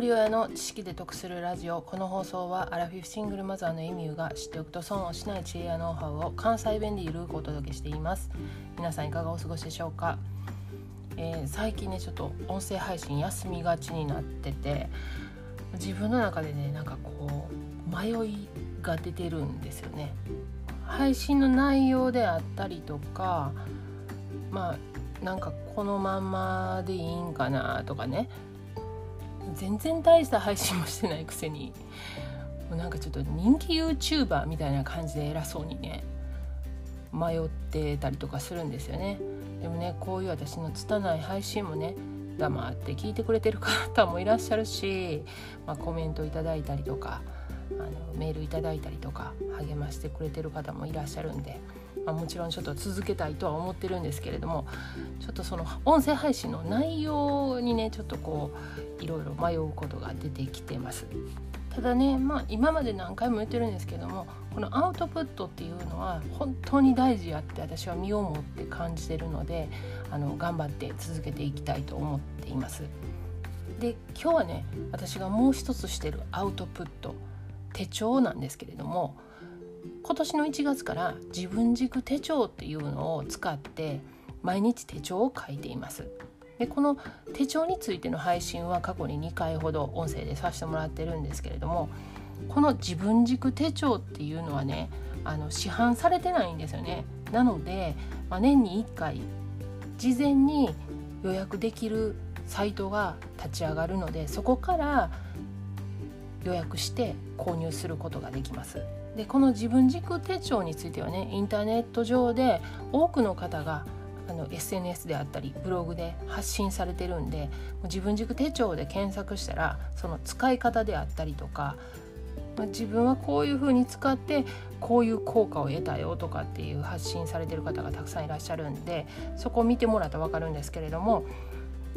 人親の知識で得するラジオ。この放送はアラフィフシングルマザーのエミューが知っておくと損をしない知恵やノウハウを関西弁でゆるくお届けしています。皆さんいかがお過ごしでしょうか、えー、最近ねちょっと音声配信休みがちになってて自分の中でねなんかこう迷いが出てるんですよね。配信の内容であったりとかまあなんかこのまんまでいいんかなとかね。全然大した配信もしてないくせにもうなんかちょっと人気 YouTuber みたいな感じで偉そうにね迷ってたりとかするんですよね。でもねこういう私の拙い配信もね黙って聞いてくれてる方もいらっしゃるし、まあ、コメントいただいたりとかあのメールいただいたりとか励ましてくれてる方もいらっしゃるんでまあ、もちろんちょっと続けたいとは思ってるんですけれどもちょっとその音声配信の内容にねちょっとこういろいろ迷うことが出てきてます。ただね、まあ、今まで何回も言ってるんですけどもこのアウトプットっていうのは本当に大事やって私は身をもって感じてるのであの頑張って続けていきたいと思っています。で今日はね私がもう一つしてるアウトプット手帳なんですけれども今年の1月から自分軸手帳っていうのを使って毎日手帳を書いています。でこの手帳についての配信は過去に2回ほど音声でさせてもらってるんですけれどもこの自分軸手帳っていうのはねあの市販されてないんですよね。なので、まあ、年に1回事前に予約できるサイトが立ち上がるのでそこから予約して購入することができます。でこの自分軸手帳についてはねインターネット上で多くの方があの SNS であったりブログで発信されてるんで自分軸手帳で検索したらその使い方であったりとか自分はこういうふうに使ってこういう効果を得たよとかっていう発信されてる方がたくさんいらっしゃるんでそこを見てもらったら分かるんですけれども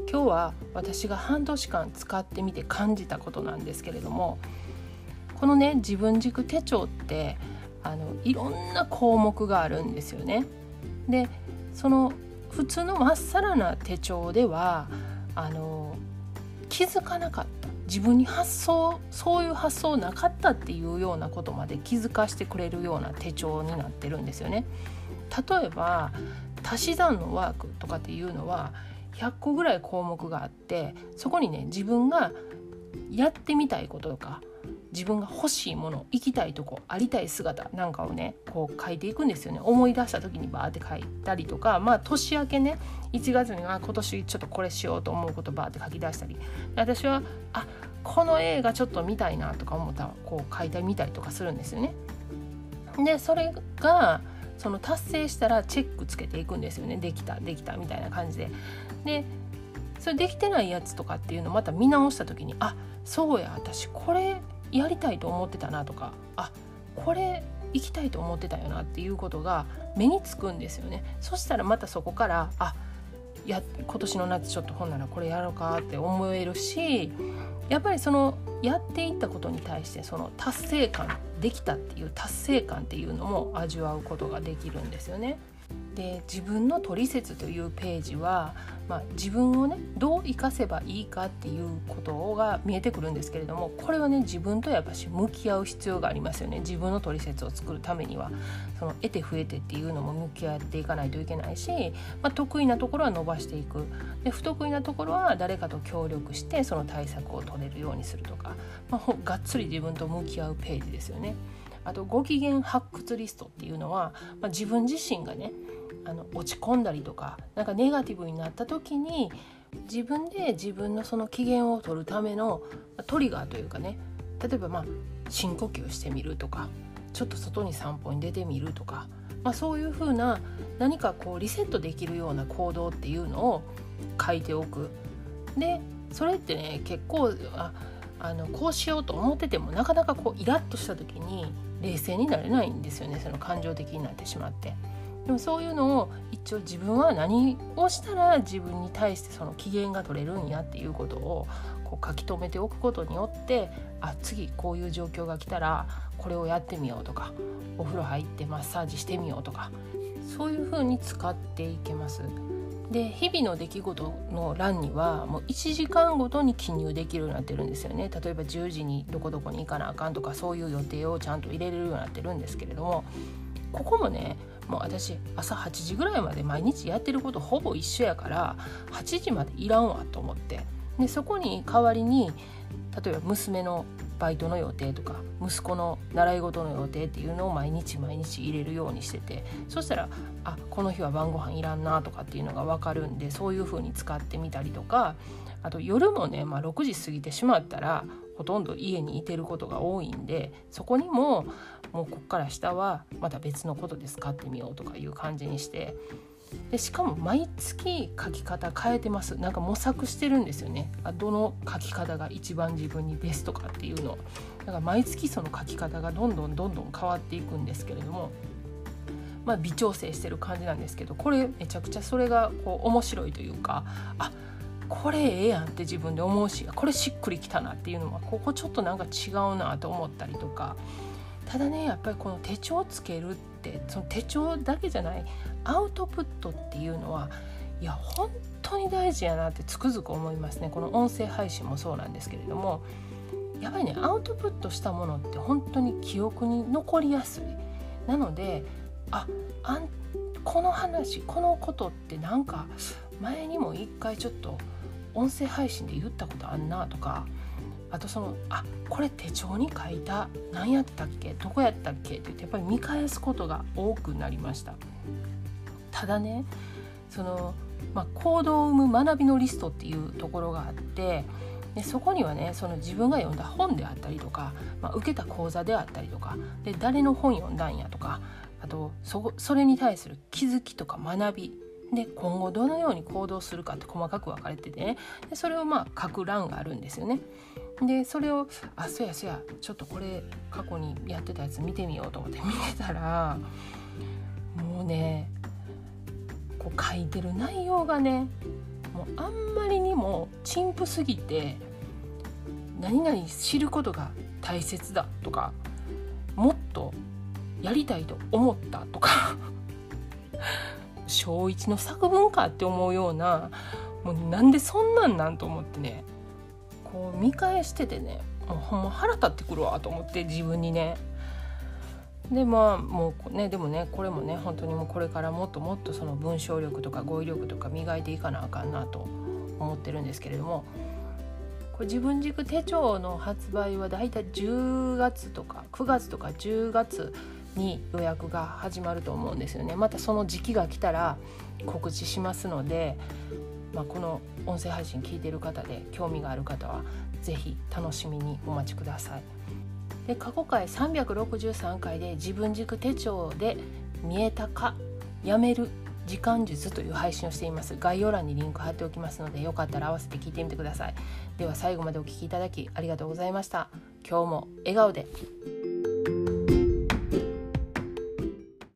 今日は私が半年間使ってみて感じたことなんですけれどもこのね自分軸手帳ってあのいろんな項目があるんですよね。でその普通のまっさらな手帳ではあの気づかなかった自分に発想そういう発想なかったっていうようなことまで気づかしてくれるような手帳になってるんですよね。例えば足し算のワークとかっていうのは100個ぐらい項目があってそこにね自分がやってみたいこととか自分が欲しいもの行きたいとこありたい姿なんかをねこう書いていくんですよね思い出した時にバーって書いたりとかまあ年明けね1月には今年ちょっとこれしようと思うことバーって書き出したり私はあこの映画ちょっと見たいなとか思ったらこう書いてみたりとかするんですよね。でそれがその達成したらチェックつけていくんですよねできたできたみたいな感じで。でそれできてないやつとかっていうのをまた見直した時にあそうや私これやりたいと思ってたなとかあこれ行きたいと思ってたよなっていうことが目につくんですよねそしたらまたそこからあや今年の夏ちょっと本ならこれやろうかって思えるしやっぱりそのやっていったことに対してその達成感できたっていう達成感っていうのも味わうことができるんですよね。で自分の「トリセツ」というページは、まあ、自分をねどう生かせばいいかっていうことが見えてくるんですけれどもこれはね自分とやっぱし向き合う必要がありますよね。自分のトリセツを作るためには。その得て増えてっていうのも向き合っていかないといけないし、まあ、得意なところは伸ばしていく。で不得意なところは誰かと協力してその対策を取れるようにするとか、まあ、がっつり自分と向き合うページですよね。あとご機嫌発掘リストっていうのは、まあ、自分自身がねあの落ち込んだりとかなんかネガティブになった時に自分で自分のその機嫌を取るためのトリガーというかね例えばまあ深呼吸してみるとかちょっと外に散歩に出てみるとか、まあ、そういうふうな何かこうリセットできるような行動っていうのを書いておく。でそれってね結構ああのこうしようと思っててもなかなかこうイラッとした時に冷静になれないんですよねその感情的になってしまって。でもそういうのを一応自分は何をしたら自分に対してその機嫌が取れるんやっていうことをこう書き留めておくことによってあ次こういう状況が来たらこれをやってみようとかお風呂入ってマッサージしてみようとかそういうふうに使っていけます。で日々の出来事の欄にはもう1時間ごとに記入できるようになってるんですよね。例えば10時にどこどこに行かなあかんとかそういう予定をちゃんと入れれるようになってるんですけれどもここもねもう私朝8時ぐらいまで毎日やってることほぼ一緒やから8時までいらんわと思って。でそこに代わりに例えば娘のバイトの予定とか息子の習い事の予定っていうのを毎日毎日入れるようにしててそしたらあこの日は晩ご飯いらんなとかっていうのが分かるんでそういう風に使ってみたりとかあと夜もね、まあ、6時過ぎてしまったらほとんど家にいてることが多いんでそこにももうこっから下はまた別のことで使ってみようとかいう感じにしてでしかも毎月書き方変えてます。なんか模索してるんですよね。あどの書き方が一番自分にベストかっていうのだから毎月その書き方がどんどんどんどん変わっていくんですけれども。まあ微調整してる感じなんですけどこれめちゃくちゃそれがこう面白いというかあこれええやんって自分で思うしこれしっくりきたなっていうのはここちょっとなんか違うなと思ったりとか。ただねやっぱりこの手帳をつけるってその手帳だけじゃないアウトプットっていうのはいや本当に大事やなってつくづく思いますね。この音声配信もそうなんですけれどもやっぱりねアウトプットしたものって本当に記憶に残りやすい。なのでああんこの話このことってなんか前にも一回ちょっと音声配信で言ったことあんなとかあとそのあこれ手帳に書いた何やったっけ？どこやったっけ？って言ってやっぱり見返すことが多くなりました。ただねその、まあ、行動を生む学びのリストっていうところがあってでそこにはねその自分が読んだ本であったりとか、まあ、受けた講座であったりとかで誰の本読んだんやとかあとそそれに対する気づきとか学びで今後どのように行動するかって細かく分かれててねでそれをまあ書く欄があるんですよね。でそれをあそやそやちょっとこれ過去にやってたやつ見てみようと思って見てたらもうねこう書いてる内容がねもうあんまりにも陳腐すぎて何々知ることが大切だとかもっとやりたいと思ったとか小1の作文かって思うようなもうなんでそんなんなんと思ってねこう見返しててねもうほんま腹立ってくるわと思って自分にね。でまあもうねでもねこれもね本当にもうこれからもっともっとその文章力とか語彙力とか磨いていかなあかんなと思ってるんですけれどもこれ自分軸手帳の発売はだいたい10月とか9月とか10月に予約が始まると思うんですよね。またその時期が来たら告知しますので、まあ、この音声配信聞いてる方で興味がある方は是非楽しみにお待ちください。で過去回363回で自分軸手帳で見えたかやめる時間術という配信をしています。概要欄にリンク貼っておきますのでよかったら合わせて聞いてみてください。では最後までお聴きいただきありがとうございました。今日も笑顔で。